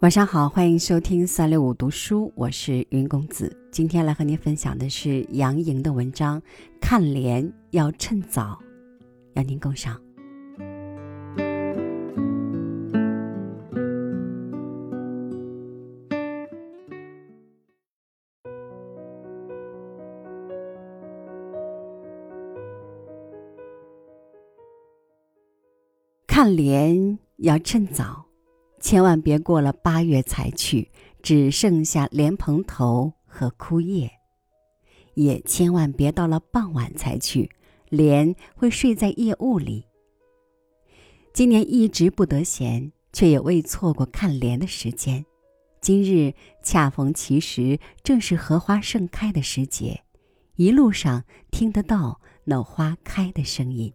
晚上好，欢迎收听三六五读书，我是云公子。今天来和您分享的是杨莹的文章，看脸要趁早，邀您共赏。看脸要趁早。千万别过了八月才去，只剩下莲蓬头和枯叶；也千万别到了傍晚才去，莲会睡在夜雾里。今年一直不得闲，却也未错过看莲的时间。今日恰逢其时，正是荷花盛开的时节，一路上听得到那花开的声音。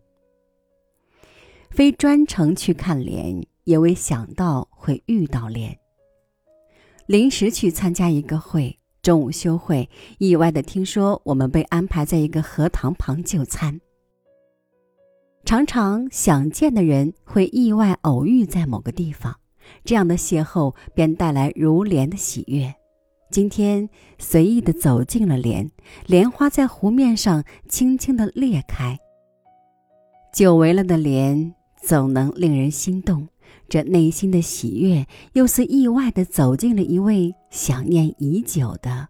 非专程去看莲。也未想到会遇到莲。临时去参加一个会，中午休会，意外的听说我们被安排在一个荷塘旁就餐。常常想见的人会意外偶遇在某个地方，这样的邂逅便带来如莲的喜悦。今天随意的走进了莲，莲花在湖面上轻轻的裂开。久违了的莲，总能令人心动。这内心的喜悦，又似意外的走进了一位想念已久的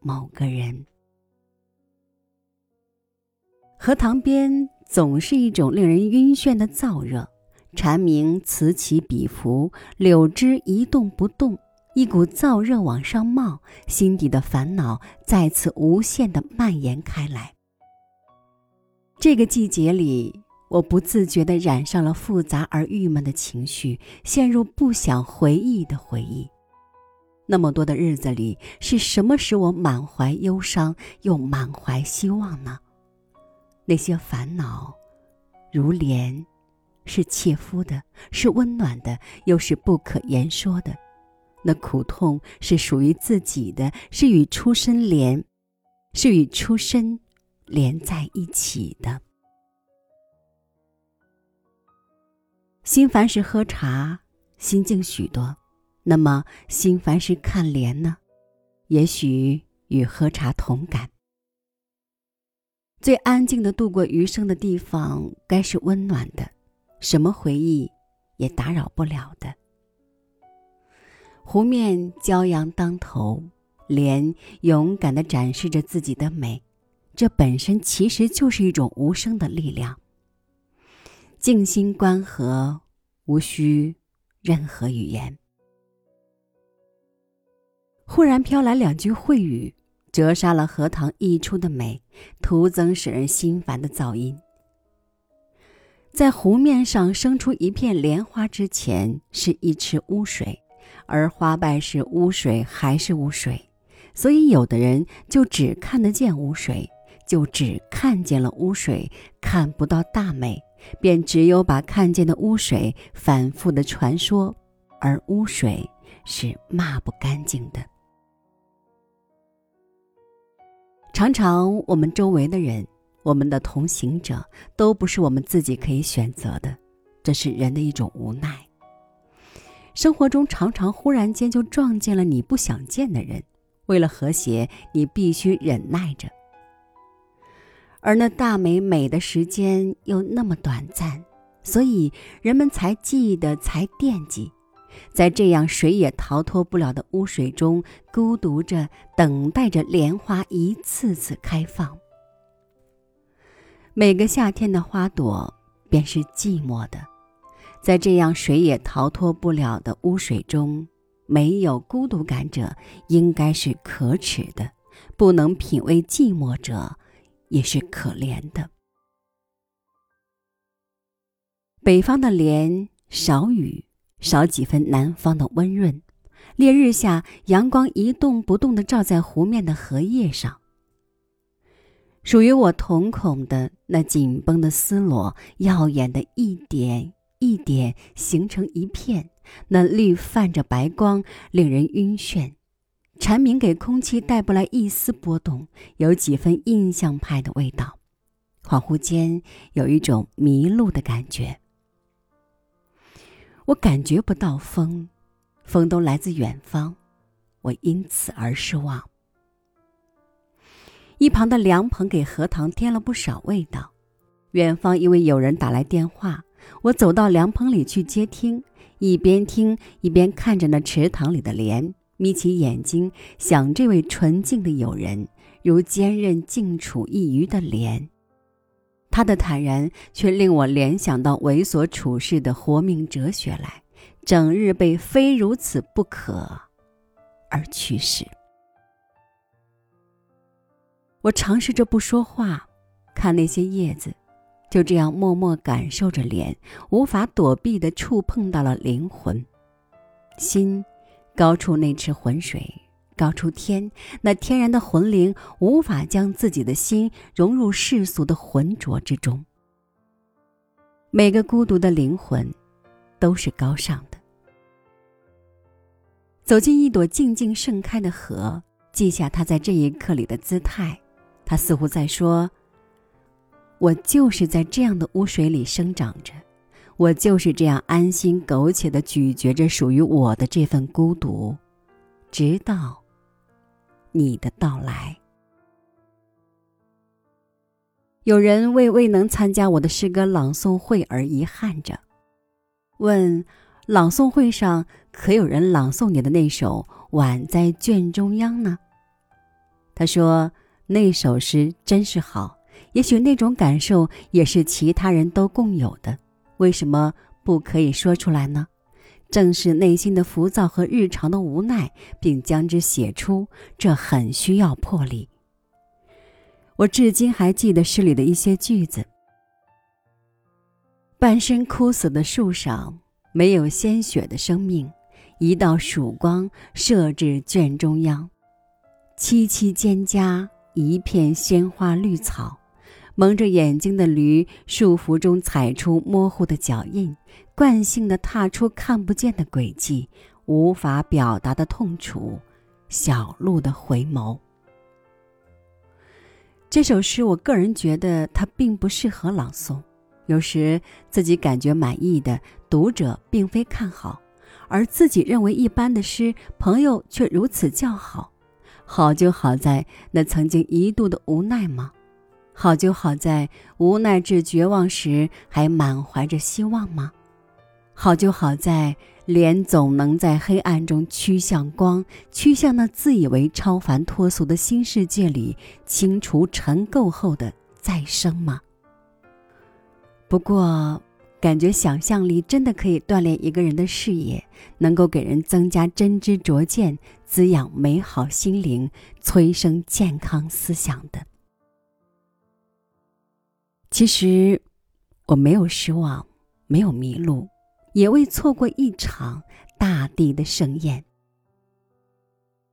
某个人。荷塘边总是一种令人晕眩的燥热，蝉鸣此起彼伏，柳枝一动不动，一股燥热往上冒，心底的烦恼再次无限的蔓延开来。这个季节里。我不自觉地染上了复杂而郁闷的情绪，陷入不想回忆的回忆。那么多的日子里，是什么使我满怀忧伤又满怀希望呢？那些烦恼，如莲，是切肤的，是温暖的，又是不可言说的。那苦痛是属于自己的，是与出身连，是与出身连在一起的。心烦时喝茶，心静许多；那么心烦时看莲呢？也许与喝茶同感。最安静的度过余生的地方，该是温暖的，什么回忆也打扰不了的。湖面骄阳当头，莲勇敢的展示着自己的美，这本身其实就是一种无声的力量。静心观河，无需任何语言。忽然飘来两句秽语，折杀了荷塘溢出的美，徒增使人心烦的噪音。在湖面上生出一片莲花之前，是一池污水，而花瓣是，污水还是污水，所以有的人就只看得见污水，就只看见了污水，看不到大美。便只有把看见的污水反复的传说，而污水是抹不干净的。常常我们周围的人，我们的同行者，都不是我们自己可以选择的，这是人的一种无奈。生活中常常忽然间就撞见了你不想见的人，为了和谐，你必须忍耐着。而那大美美的时间又那么短暂，所以人们才记得，才惦记，在这样谁也逃脱不了的污水中，孤独着，等待着莲花一次次开放。每个夏天的花朵便是寂寞的，在这样谁也逃脱不了的污水中，没有孤独感者，应该是可耻的，不能品味寂寞者。也是可怜的。北方的莲少雨，少几分南方的温润。烈日下，阳光一动不动的照在湖面的荷叶上。属于我瞳孔的那紧绷的丝罗，耀眼的一点一点形成一片，那绿泛着白光，令人晕眩。蝉鸣给空气带不来一丝波动，有几分印象派的味道。恍惚间有一种迷路的感觉。我感觉不到风，风都来自远方，我因此而失望。一旁的凉棚给荷塘添了不少味道。远方因为有人打来电话，我走到凉棚里去接听，一边听一边看着那池塘里的莲，眯起眼睛想这位纯净的友人，如坚韧静处一隅的莲。他的坦然却令我联想到猥琐处世的活命哲学来，整日被非如此不可而驱使。我尝试着不说话，看那些叶子，就这样默默感受着脸，无法躲避的触碰到了灵魂，心，高处那池浑水，高出天，那天然的魂灵无法将自己的心融入世俗的浑浊之中。每个孤独的灵魂，都是高尚的。走进一朵静静盛开的荷，记下它在这一刻里的姿态。它似乎在说：“我就是在这样的污水里生长着，我就是这样安心苟且的咀嚼着属于我的这份孤独，直到你的到来。”有人为未能参加我的诗歌朗诵会而遗憾着，问：朗诵会上可有人朗诵你的那首《晚在卷中央》呢？他说。那首诗真是好，也许那种感受也是其他人都共有的，为什么不可以说出来呢？正是内心的浮躁和日常的无奈，并将之写出，这很需要魄力。我至今还记得诗里的一些句子：半身枯死的树上，没有鲜血的生命，一道曙光射至卷中央，萋萋蒹葭。一片鲜花绿草，蒙着眼睛的驴，束缚中踩出模糊的脚印，惯性的踏出看不见的轨迹，无法表达的痛楚，小鹿的回眸。这首诗，我个人觉得它并不适合朗诵，有时自己感觉满意的读者并非看好，而自己认为一般的诗，朋友却如此叫好。好就好在那曾经一度的无奈吗？好就好在无奈至绝望时还满怀着希望吗？好就好在脸总能在黑暗中趋向光，趋向那自以为超凡脱俗的新世界里清除尘垢后的再生吗？不过。感觉想象力真的可以锻炼一个人的视野，能够给人增加真知灼见，滋养美好心灵，催生健康思想的。其实，我没有失望，没有迷路，也未错过一场大地的盛宴。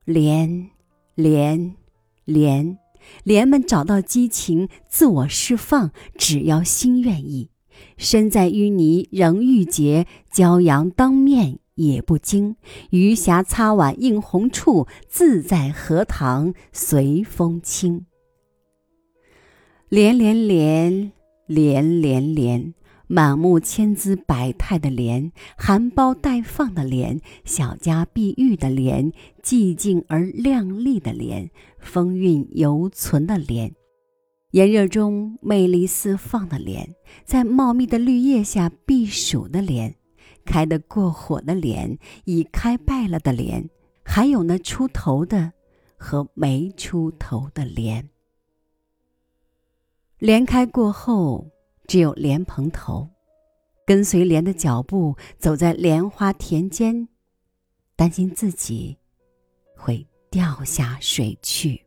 莲，莲，莲，莲们找到激情，自我释放，只要心愿意。身在淤泥仍欲洁，骄阳当面也不惊。余霞擦碗映红处，自在荷塘随风轻。连连连连连连，满目千姿百态的莲，含苞待放的莲，小家碧玉的莲，寂静而亮丽的莲，风韵犹存的莲。炎热中魅力四放的莲，在茂密的绿叶下避暑的莲，开得过火的莲，已开败了的莲，还有那出头的和没出头的莲。莲开过后，只有莲蓬头，跟随莲的脚步走在莲花田间，担心自己会掉下水去。